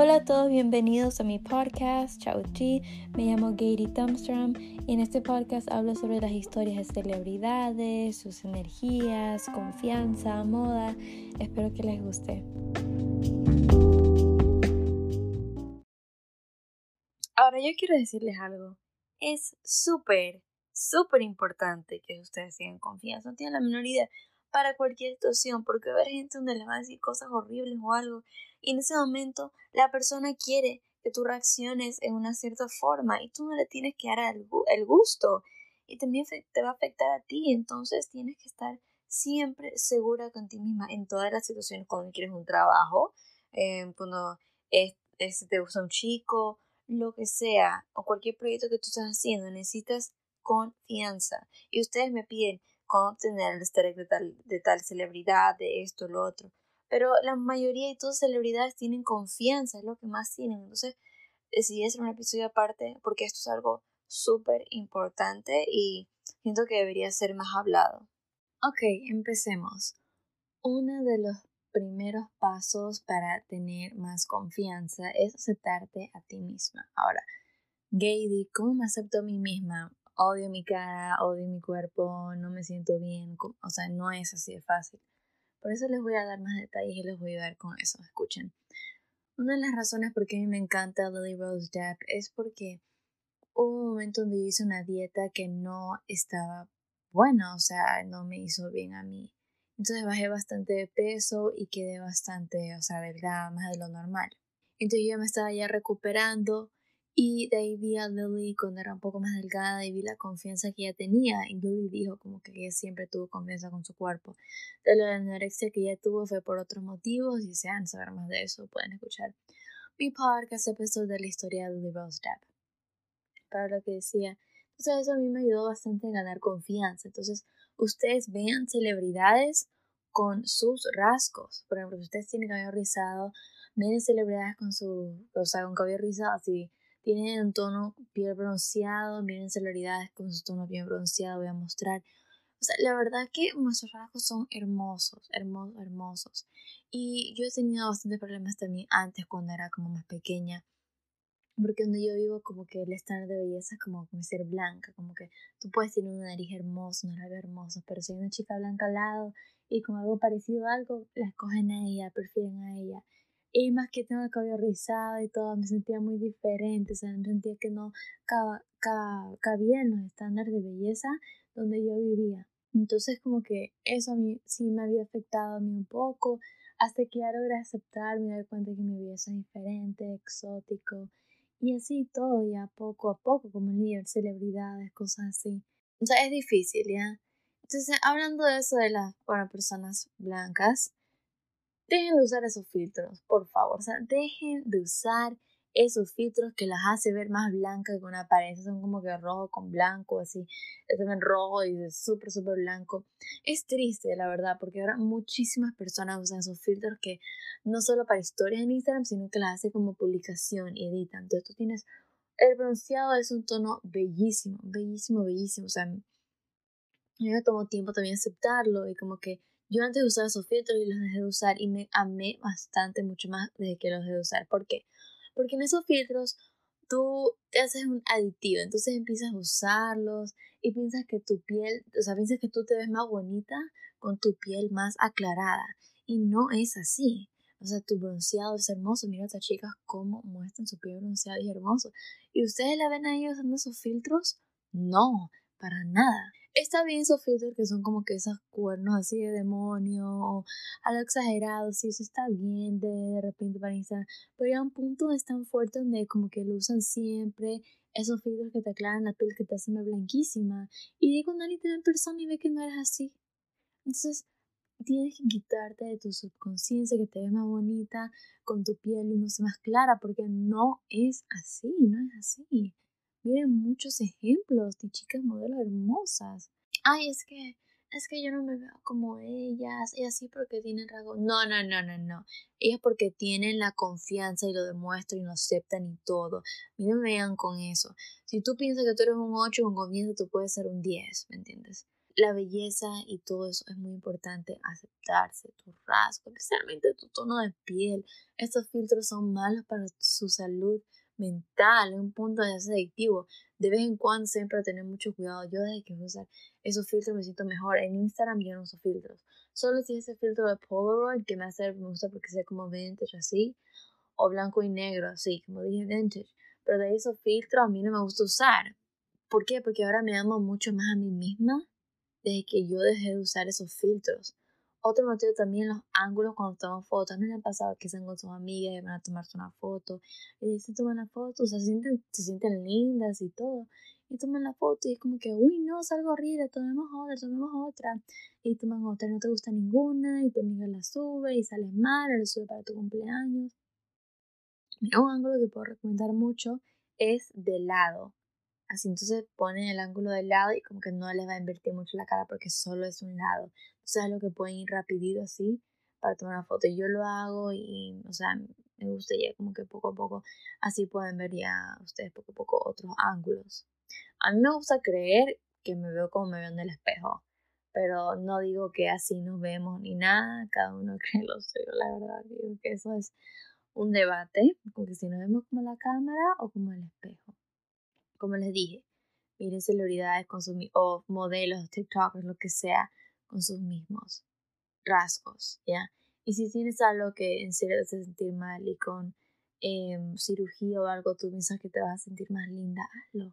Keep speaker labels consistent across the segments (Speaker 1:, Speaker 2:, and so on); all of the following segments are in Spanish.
Speaker 1: Hola a todos, bienvenidos a mi podcast, Chao Chi. Me llamo Gary Thumbstrom y en este podcast hablo sobre las historias de celebridades, sus energías, confianza, moda. Espero que les guste. Ahora yo quiero decirles algo. Es súper, súper importante que ustedes tengan confianza. No tienen la menor idea para cualquier situación, porque va a haber gente donde les va a decir cosas horribles o algo, y en ese momento la persona quiere que tú reacciones en una cierta forma y tú no le tienes que dar el gusto. Y también te va a afectar a ti, entonces tienes que estar siempre segura con ti misma en todas las situaciones, cuando quieres un trabajo, eh, cuando es, te gusta un chico, lo que sea, o cualquier proyecto que tú estás haciendo, necesitas confianza. Y ustedes me piden, cómo obtener el easter de tal, de tal celebridad, de esto, lo otro. Pero la mayoría de todas celebridades tienen confianza, es lo que más tienen. Entonces decidí hacer un episodio aparte porque esto es algo súper importante y siento que debería ser más hablado. Ok, empecemos. Uno de los primeros pasos para tener más confianza es aceptarte a ti misma. Ahora, Gady, ¿cómo me acepto a mí misma? Odio mi cara, odio mi cuerpo, no me siento bien, o sea, no es así de fácil. Por eso les voy a dar más detalles y les voy a dar con eso, escuchen. Una de las razones por qué a mí me encanta Lily Rose Depp es porque hubo un momento donde yo hice una dieta que no estaba buena, o sea, no me hizo bien a mí. Entonces bajé bastante de peso y quedé bastante, o sea, delgada, más de lo normal. Entonces yo me estaba ya recuperando y de ahí vi a Lily cuando era un poco más delgada y vi la confianza que ella tenía. Y Lily dijo como que ella siempre tuvo confianza con su cuerpo. De la anorexia que ella tuvo fue por otros motivos. Y si desean saber más de eso, pueden escuchar mi podcast episodio de la historia de Lily Rose Depp. Para lo que decía. Entonces eso a mí me ayudó bastante a ganar confianza. Entonces ustedes vean celebridades con sus rasgos. Por ejemplo, si ustedes tienen cabello rizado, ven celebridades con su, o sea, con cabello rizado así tienen un tono piel bronceado, miren celebridades con su tono bien bronceado, voy a mostrar. O sea, la verdad que nuestros rasgos son hermosos, hermosos, hermosos. Y yo he tenido bastantes problemas también antes cuando era como más pequeña. Porque donde yo vivo como que el estándar de belleza es como, ser blanca, como que tú puedes tener una nariz hermosa, una labio hermosa, pero si hay una chica blanca al lado y con algo parecido a algo, la escogen a ella, prefieren a ella. Y más que tengo el cabello rizado y todo, me sentía muy diferente, o sea, me sentía que no cabía en los estándares de belleza donde yo vivía. Entonces como que eso a mí sí me había afectado a mí un poco, hasta que ya logré aceptar, me di cuenta que mi belleza es diferente, exótico, y así todo ya poco a poco, como líder, celebridades, cosas así. O sea, es difícil, ¿ya? Entonces, hablando de eso de las bueno, personas blancas, Dejen de usar esos filtros, por favor. O sea, dejen de usar esos filtros que las hace ver más blancas que una apariencia. Son como que rojo con blanco, así. Se ven rojo y súper, súper blanco. Es triste, la verdad, porque ahora muchísimas personas usan esos filtros que no solo para historias en Instagram, sino que las hace como publicación y editan. Entonces tú tienes. El bronceado es un tono bellísimo, bellísimo, bellísimo. O sea, a mí me tomó tiempo también aceptarlo y como que yo antes usaba esos filtros y los dejé de usar y me amé bastante, mucho más desde que los dejé de usar. ¿Por qué? Porque en esos filtros tú te haces un aditivo, entonces empiezas a usarlos y piensas que tu piel, o sea, piensas que tú te ves más bonita con tu piel más aclarada. Y no es así. O sea, tu bronceado es hermoso. Mira a estas chicas cómo muestran su piel bronceada y hermoso. ¿Y ustedes la ven ahí usando esos filtros? No, para nada. Está bien esos filtros que son como que esos cuernos así de demonio o algo exagerado, sí, eso está bien de, de repente para Instagram, pero ya un punto es tan fuerte donde como que lo usan siempre, esos filtros que te aclaran la piel, que te hacen blanquísima, y cuando alguien te ve en persona y ve que no eres así. Entonces, tienes que quitarte de tu subconsciencia que te ves más bonita con tu piel y no sé más clara, porque no es así, no es así. Miren muchos ejemplos de chicas modelos hermosas. Ay, es que, es que yo no me veo como ellas, y así porque tienen rasgos. No, no, no, no, no. Ellas porque tienen la confianza y lo demuestran y lo aceptan y todo. Miren, vean con eso. Si tú piensas que tú eres un 8 con confianza, tú puedes ser un 10, ¿me entiendes? la belleza y todo eso es muy importante, aceptarse, tu rasgo, especialmente tu tono de piel. Estos filtros son malos para su salud mental, en un punto de adictivo. De vez en cuando siempre tener mucho cuidado. Yo desde que usar esos filtros me siento mejor. En Instagram yo no uso filtros. Solo si ese filtro de Polaroid que me hace, me gusta porque sea como vintage así, o blanco y negro así, como dije vintage. Pero de esos filtros a mí no me gusta usar. ¿Por qué? Porque ahora me amo mucho más a mí misma desde que yo dejé de usar esos filtros. Otro motivo también los ángulos cuando toman fotos. No le ha pasado que están con sus amigas y van a tomarse una foto. Y dicen, toman la foto, se sienten, se sienten lindas y todo. Y toman la foto y es como que, uy, no, salgo horrible, tomemos otra, tomemos otra. Y toman otra, no te gusta ninguna, y tu amiga la sube y sale mal, la sube para tu cumpleaños. Un ángulo que puedo recomendar mucho es de lado. Así entonces ponen el ángulo del lado y como que no les va a invertir mucho la cara porque solo es un lado. Entonces es lo que pueden ir rapidito así para tomar una foto. Yo lo hago y, o sea, me gusta ya como que poco a poco así pueden ver ya ustedes poco a poco otros ángulos. A mí me gusta creer que me veo como me veo en el espejo, pero no digo que así nos vemos ni nada, cada uno cree lo suyo, la verdad, digo que eso es un debate, porque si nos vemos como la cámara o como el espejo como les dije, miren celebridades con sus o modelos, TikTokers, lo que sea, con sus mismos rasgos, ¿ya? Y si tienes algo que en serio te hace sentir mal y con em, cirugía o algo tú piensas que te vas a sentir más linda, hazlo.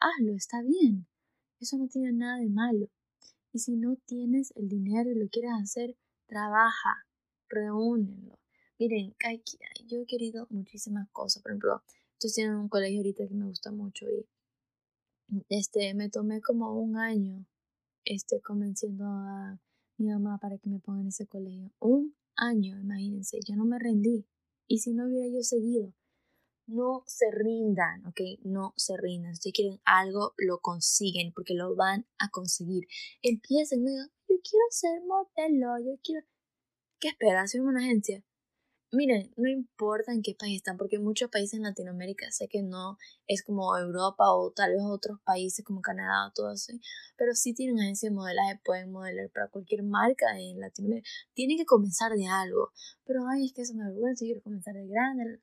Speaker 1: Hazlo, está bien. Eso no tiene nada de malo. Y si no tienes el dinero y lo quieres hacer, trabaja, reúnelo. Miren, yo he querido muchísimas cosas. Por ejemplo, estoy en un colegio ahorita que me gusta mucho y este, me tomé como un año este, convenciendo a mi mamá para que me ponga en ese colegio. Un año, imagínense, yo no me rendí. Y si no hubiera yo seguido, no se rindan, ¿ok? No se rindan. Si quieren algo, lo consiguen porque lo van a conseguir. Empiecen, no digan, yo quiero ser modelo, yo quiero... ¿Qué esperas? Hacer una agencia. Miren, no importa en qué país están, porque muchos países en Latinoamérica sé que no es como Europa o tal vez otros países como Canadá o todo así, pero sí tienen agencias de modelaje, pueden modelar para cualquier marca en Latinoamérica. Tienen que comenzar de algo, pero ay, es que eso me avergüenza, yo quiero comenzar de grande.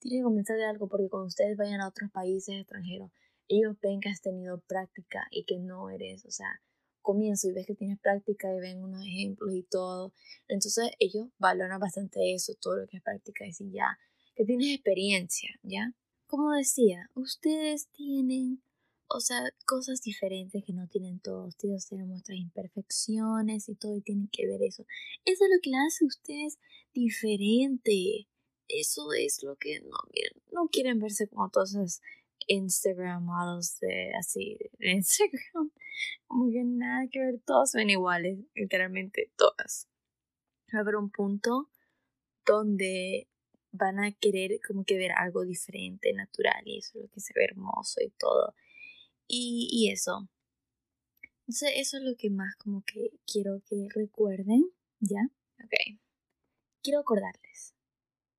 Speaker 1: Tienen que comenzar de algo porque cuando ustedes vayan a otros países extranjeros, ellos ven que has tenido práctica y que no eres, o sea, comienzo y ves que tienes práctica y ven unos ejemplos y todo. Entonces ellos valoran bastante eso, todo lo que es práctica, y si ya, que tienes experiencia, ¿ya? Como decía, ustedes tienen, o sea, cosas diferentes que no tienen todos. Todos tenemos nuestras imperfecciones y todo y tienen que ver eso. Eso es lo que hace a ustedes diferente. Eso es lo que no, miren, no quieren verse como todas esas Instagram models de así, de Instagram como que nada que ver, todas son iguales, literalmente todas. Va a haber un punto donde van a querer como que ver algo diferente, natural, y eso es lo que se ve hermoso y todo. Y, y eso. Entonces, eso es lo que más como que quiero que recuerden, ¿ya? Ok. Quiero acordarles.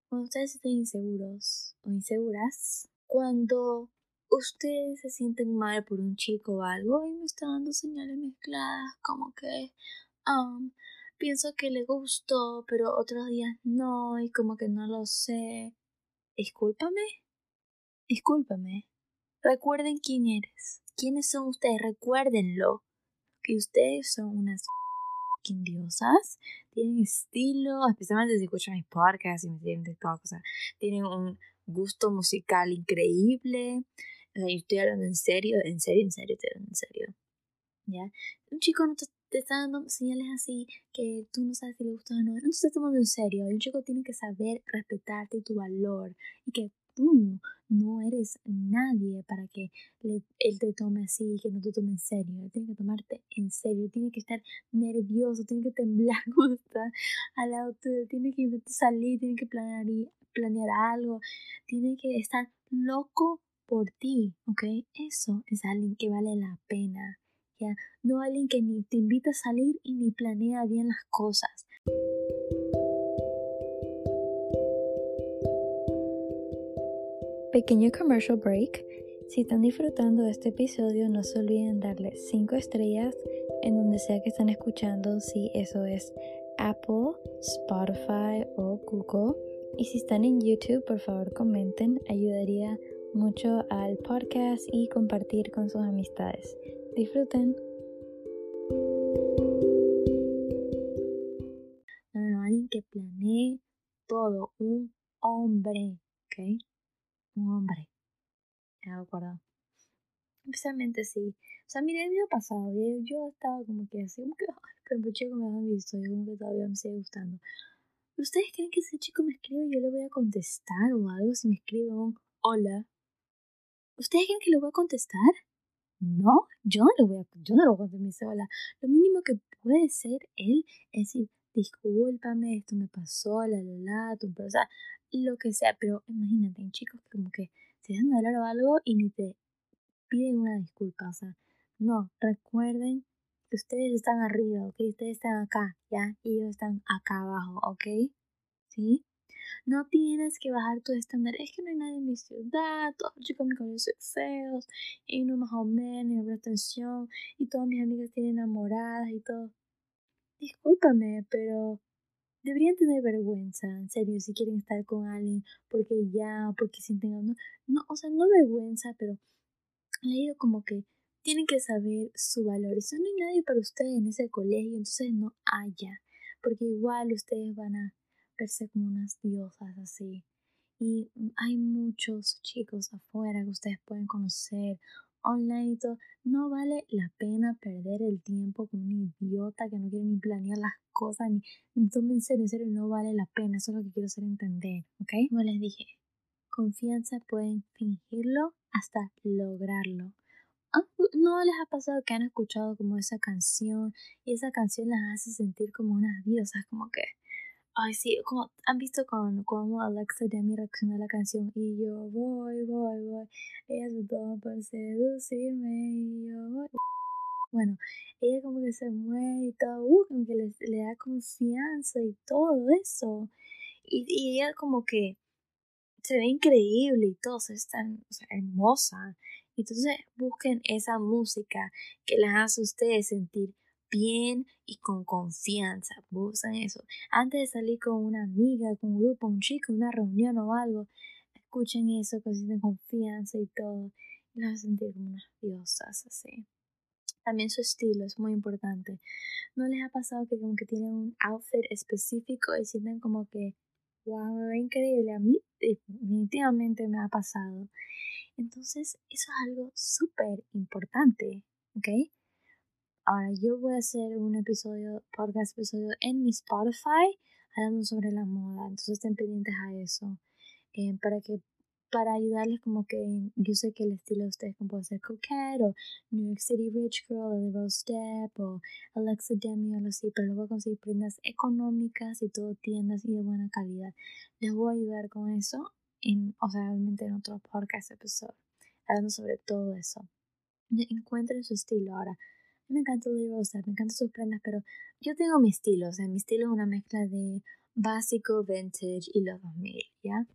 Speaker 1: Cuando ustedes estén inseguros o inseguras, cuando ustedes se sienten mal por un chico o algo y me está dando señales mezcladas como que um, pienso que le gustó pero otros días no y como que no lo sé. Discúlpame. Discúlpame. Recuerden quién eres. Quiénes son ustedes recuérdenlo. Que ustedes son unas diosas. Tienen estilo especialmente si escuchan mis podcasts y me tienen TikTok o sea tienen un gusto musical increíble estoy hablando en serio, en serio, en serio, en serio. ¿Ya? Un chico no te, está dando señales así que tú no sabes si le gusta o no. No te estás tomando en serio. Un chico tiene que saber respetarte y tu valor. Y que tú no eres nadie para que él te tome así y que no te tome en serio. Tiene que tomarte en serio. Tiene que estar nervioso, tiene que temblar cuando está al lado tuyo. Tiene que salir, tiene que planear, planear algo. Tiene que estar loco por ti, ¿ok? Eso es alguien que vale la pena, ¿ya? No alguien que ni te invita a salir y ni planea bien las cosas. Pequeño commercial break. Si están disfrutando de este episodio, no se olviden darle 5 estrellas en donde sea que están escuchando, si eso es Apple, Spotify o Google. Y si están en YouTube, por favor comenten, ayudaría mucho al podcast y compartir con sus amistades. Disfruten. No, no, alguien que planee todo, un hombre, ¿ok? Un hombre. ¿Me acuerdo? Especialmente sí. O sea, mire, el video pasado, yo estaba como que así, como que, pero el chico me ha visto, yo como que todavía me sigue gustando. ¿Ustedes creen que ese chico me escribe y yo le voy a contestar o algo si me escribe un hola? ¿Ustedes creen que le voy a contestar? No, yo no le voy a, yo no le voy a contestar hola. Lo mínimo que puede ser él es decir, discúlpame, esto me pasó, la la la, tu, o sea, lo que sea, pero imagínate, un chico que como que se dejan de hablar o algo y ni te piden una disculpa, o sea, no, recuerden que ustedes están arriba, ¿ok? Ustedes están acá, ¿ya? Y ellos están acá abajo, ¿ok? ¿Sí? No tienes que bajar tu estándar. Es que no hay nadie en mi ciudad, todos los chicos en mi colegio son feos, y no más o menos, y atención, y todas mis amigas tienen enamoradas y todo. Discúlpame, pero deberían tener vergüenza, en serio, si quieren estar con alguien porque ya, porque sienten, no, no o sea, no vergüenza, pero le digo como que tienen que saber su valor. Y si no hay nadie para ustedes en ese colegio, entonces no haya. Porque igual ustedes van a verse como unas diosas así. Y hay muchos chicos afuera que ustedes pueden conocer online y todo. No vale la pena perder el tiempo con un idiota que no quiere ni planear las cosas, ni en serio, en serio, no vale la pena. Eso es lo que quiero hacer entender, ¿ok? Como les dije, confianza pueden fingirlo hasta lograrlo. Ah, ¿No les ha pasado que han escuchado como esa canción y esa canción las hace sentir como unas diosas, como que, ay sí, como han visto con cómo Alexa Demi reacciona a la canción y yo voy, voy, voy, ella se toma por seducirme y yo voy. Bueno, ella como que se mueve y todo, uh, como que le, le da confianza y todo eso. Y, y ella como que se ve increíble y todo, es tan hermosa. Entonces busquen esa música que las hace a ustedes sentir bien y con confianza. Busquen eso. Antes de salir con una amiga, con un grupo, un chico, una reunión o algo, escuchen eso que sienten confianza y todo. Y las sentir como unas diosas así. También su estilo es muy importante. ¿No les ha pasado que como que tienen un outfit específico y sienten como que, wow, me ve increíble? A mí definitivamente me ha pasado. Entonces, eso es algo súper importante, ¿ok? Ahora, yo voy a hacer un episodio, podcast episodio en mi Spotify hablando sobre la moda, entonces estén pendientes a eso, eh, para que para ayudarles como que yo sé que el estilo de ustedes puede ser Coquette o New York City Rich Girl o The Rose Step o Alexa Demi o algo así, pero a conseguir prendas económicas y todo tiendas y de buena calidad. Les voy a ayudar con eso en, o sea, obviamente en otro podcast episodio, hablando sobre todo eso. Encuentren su estilo ahora. Me encanta Lee Rosa, me encantan sus prendas, pero yo tengo mi estilo, o sea, mi estilo es una mezcla de básico, vintage y los 2000, ¿ya?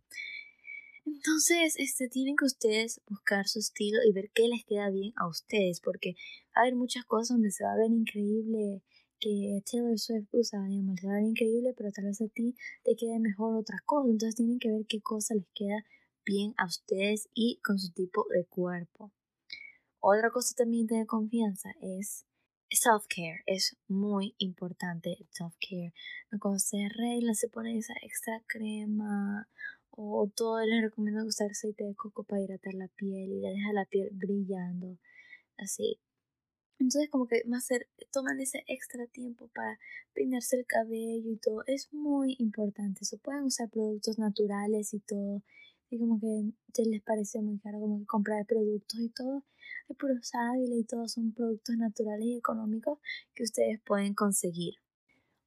Speaker 1: Entonces, este, tienen que ustedes buscar su estilo y ver qué les queda bien a ustedes, porque va a haber muchas cosas donde se va a ver increíble que Taylor Swift usa, digamos, va a ver increíble, pero tal vez a ti te quede mejor otra cosa. Entonces tienen que ver qué cosa les queda bien a ustedes y con su tipo de cuerpo. Otra cosa también tener confianza es self-care. Es muy importante el self-care. Cuando se arregla, se pone esa extra crema o todo les recomiendo usar aceite de coco para hidratar la piel y le deja la piel brillando. Así. Entonces como que más ser, toman ese extra tiempo para peinarse el cabello y todo. Es muy importante. eso pueden usar productos naturales y todo. Y como que se les parece muy caro como que comprar productos y todo. Hay puros sábiles y todo son productos naturales y económicos que ustedes pueden conseguir.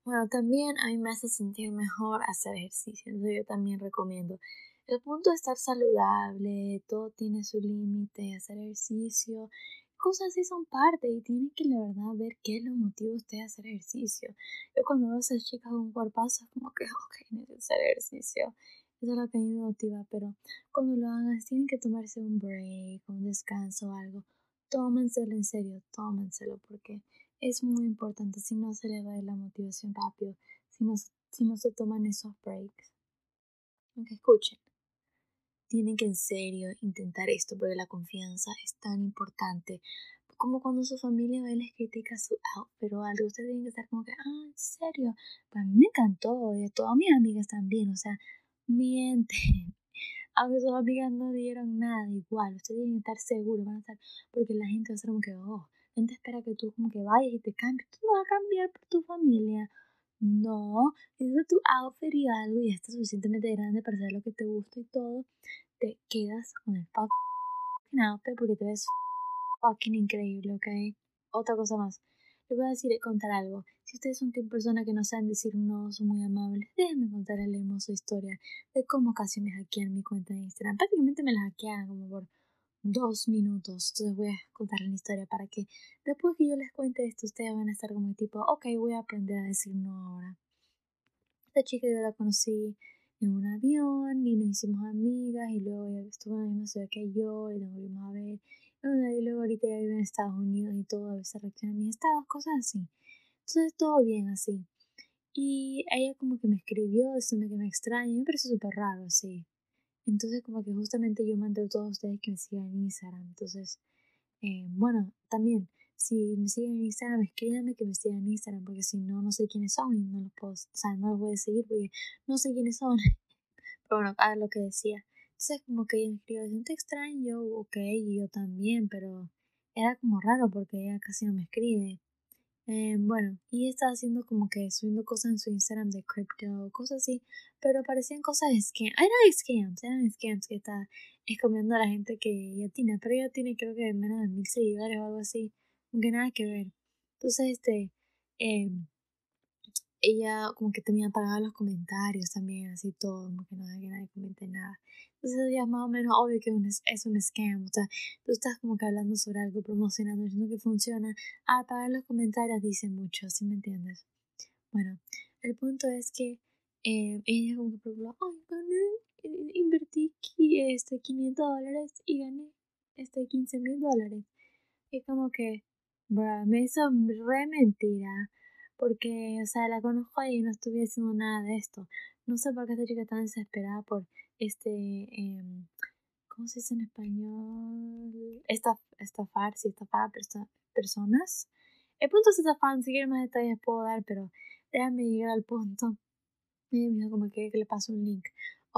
Speaker 1: Bueno, también a mí me hace sentir mejor hacer ejercicio. Entonces yo también recomiendo. El punto de estar saludable, todo tiene su límite, hacer ejercicio cosas así son parte y tienen que la verdad ver qué lo motiva a usted a hacer ejercicio. Yo cuando veo a esas chicas con cuerpazo es como que, ok, necesito hacer ejercicio. Eso es lo que a mí me motiva, pero cuando lo hagan, tienen que tomarse un break, un descanso o algo. Tómenselo en serio, tómenselo, porque es muy importante. Si no, se les va la motivación rápido, si no, si no se toman esos breaks. Aunque escuchen, tienen que en serio intentar esto, porque la confianza es tan importante como cuando su familia va y les critica su outfit o algo, ustedes tienen que estar como que, ah, en serio, pues a mí me encantó, y a todas mis amigas también, o sea, mienten. Aunque sus amigas no dieron nada, igual, ustedes tienen que estar seguros, van a estar, porque la gente va a ser como que, oh, gente espera que tú como que vayas y te cambies, tú no vas a cambiar por tu familia. No, es tu outfit y algo y estás suficientemente grande para saber lo que te gusta y todo, te quedas con el fucking outfit porque te ves fucking increíble, ¿ok? Otra cosa más. Les voy a decir, contar algo. Ustedes son tipo persona que no saben decir no, son muy amables, déjenme contar la hermosa historia de cómo casi me hackean mi cuenta de Instagram. Prácticamente me la hackearon como por dos minutos. Entonces voy a contar la historia para que después que yo les cuente esto, ustedes van a estar como tipo, ok, voy a aprender a decir no ahora. Esta chica yo la conocí en un avión y nos hicimos amigas y luego ella estuvo en la misma ciudad que yo y nos volvimos a ver y luego ahorita ya vive en Estados Unidos y todo, a veces reacciona a mis estados, cosas así. Entonces todo bien así. Y ella como que me escribió, diciendo que me extraña, me parece súper raro, así. Entonces como que justamente yo mandé a todos ustedes que me sigan en Instagram. Entonces, eh, bueno, también, si me siguen en Instagram, escríbanme que me sigan en Instagram, porque si no, no sé quiénes son y no los puedo, o sea, no los voy a seguir porque no sé quiénes son. Pero bueno, a lo que decía. Entonces como que ella me escribió, te extraño, ok, y yo también, pero era como raro porque ella casi no me escribe. Eh, bueno, y estaba haciendo como que subiendo cosas en su Instagram de crypto, cosas así, pero parecían cosas de scams. Ah, eran scams, eran scams que está escomiendo a la gente que ella tiene, pero ella tiene creo que menos de mil seguidores o algo así, aunque nada que ver. Entonces, este, eh, ella como que tenía apagados los comentarios también, así todo, como que no que nadie comente nada. Entonces ya es más o menos obvio que es un scam, o sea, tú estás como que hablando sobre algo, promocionando, diciendo que funciona, apagar los comentarios dice mucho, ¿sí me entiendes? Bueno, el punto es que eh, ella como que probó, ay, gané, invertí este 500 dólares y gané este 15 mil dólares. Y como que, bro, me hizo re mentira porque, o sea, la conozco y no estuve haciendo nada de esto. No sé por qué esta chica está desesperada por este, eh, ¿cómo se dice en español? Estaf, estafar, sí, estafar personas. El punto es estafar, si quieren más detalles puedo dar, pero déjame llegar al punto. Me dijo como que, que le paso un link.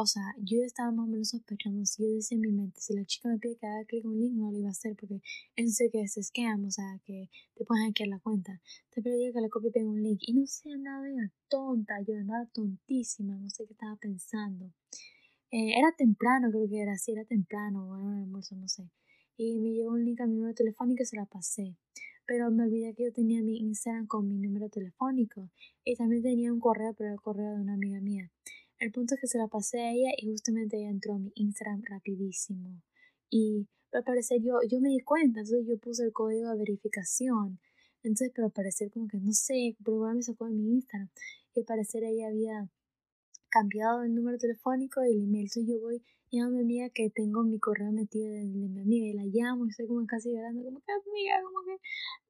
Speaker 1: O sea, yo estaba más o menos sospechando, si yo decía en mi mente, si la chica me pide que haga clic en un link, no lo iba a hacer porque él sé que es scam, o sea, que te pueden hackear la cuenta. Te pedí que le copie y un link. Y no sé, andaba bien tonta, yo andaba tontísima, no sé qué estaba pensando. Eh, era temprano, creo que era así, era temprano, o era un almuerzo, no sé. Y me llegó un link a mi número telefónico y se la pasé. Pero me olvidé que yo tenía mi Instagram con mi número telefónico. Y también tenía un correo, pero el correo de una amiga mía. El punto es que se la pasé a ella y justamente ella entró a mi Instagram rapidísimo. Y al parecer yo, yo me di cuenta, entonces yo puse el código de verificación. Entonces, pero al parecer como que no sé, pero me sacó de mi Instagram. Y al parecer ella había cambiado el número telefónico y el email. Entonces yo voy mi amiga que tengo mi correo metido de, mi amiga y la llamo y estoy como casi llorando, como que amiga, como que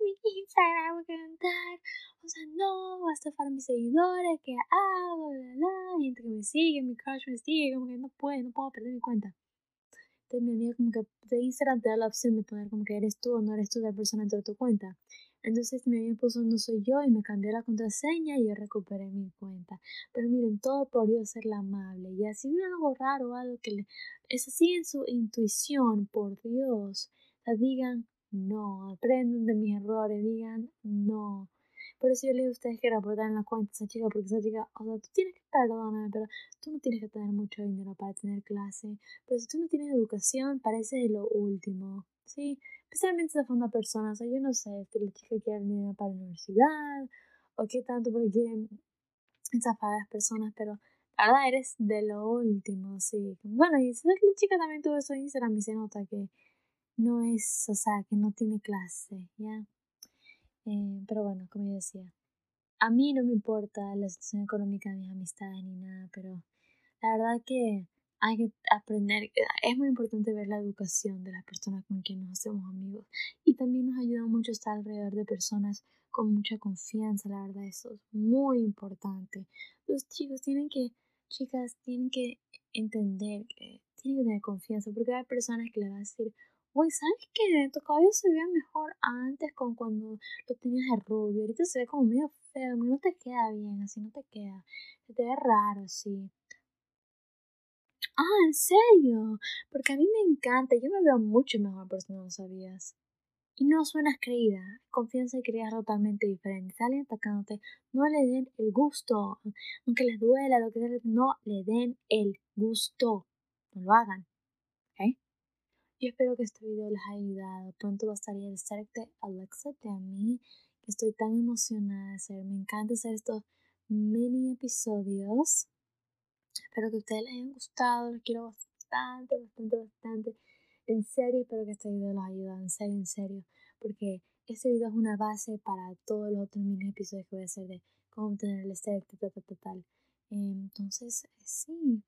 Speaker 1: mi Instagram voy a cantar, o sea, no, voy a estafar a mis seguidores, ¿qué hago? La, la, gente que me sigue, mi crush me sigue, como que no puedo, no puedo perder mi cuenta. Entonces mi amiga como que de Instagram te da la opción de poner como que eres tú o no eres tú la persona dentro de tu cuenta. Entonces mi puso no soy yo y me cambió la contraseña y yo recuperé mi cuenta. Pero miren, todo por yo ser la amable. Y así ven algo raro, algo que le, es así en su intuición, por Dios. O digan no, aprendan de mis errores, digan no. Por eso yo le digo a ustedes que reportan la cuenta a esa chica, porque esa chica, o sea, tú tienes que perdonarme, pero tú no tienes que tener mucho dinero para tener clase. Pero si tú no tienes educación, parece lo último. ¿sí? Especialmente si una persona, o sea, yo no sé si la chica quiere venir para la universidad o qué tanto porque quieren estafar a las personas, pero la verdad eres de lo último, sí. Bueno, y si la chica también tuvo eso en Instagram y se nota que no es, o sea, que no tiene clase, ¿ya? Eh, pero bueno, como yo decía, a mí no me importa la situación económica de mis amistades ni nada, pero La verdad que hay que aprender, es muy importante ver la educación de las personas con quien nos hacemos amigos y también nos ayuda mucho estar alrededor de personas con mucha confianza, la verdad eso es muy importante. Los chicos tienen que, chicas, tienen que entender que tienen que tener confianza porque hay personas que le van a decir, uy, ¿sabes qué? Tu cabello se veía mejor antes con cuando lo tenías de rubio, ahorita se ve como medio feo, no te queda bien, así no te queda, se te ve raro, sí. Ah, ¿en serio? Porque a mí me encanta, yo me veo mucho mejor por si no lo sabías. Y no suenas creída, confianza y creída totalmente diferente. Salen atacándote, no le den el gusto, aunque les duela, lo que sea, no le den el gusto, no lo hagan. ¿ok? Yo espero que este video les haya ayudado. Pronto va a estar el Select de Alexa de a mí, que estoy tan emocionada de hacer. Me encanta hacer estos mini episodios. Espero que a ustedes les hayan gustado, los quiero bastante, bastante, bastante. En serio, espero que este video los ayude, en serio, en serio, porque este video es una base para todos los otros mini episodios que voy a hacer de cómo obtener el tal, tal, tal. Entonces, sí,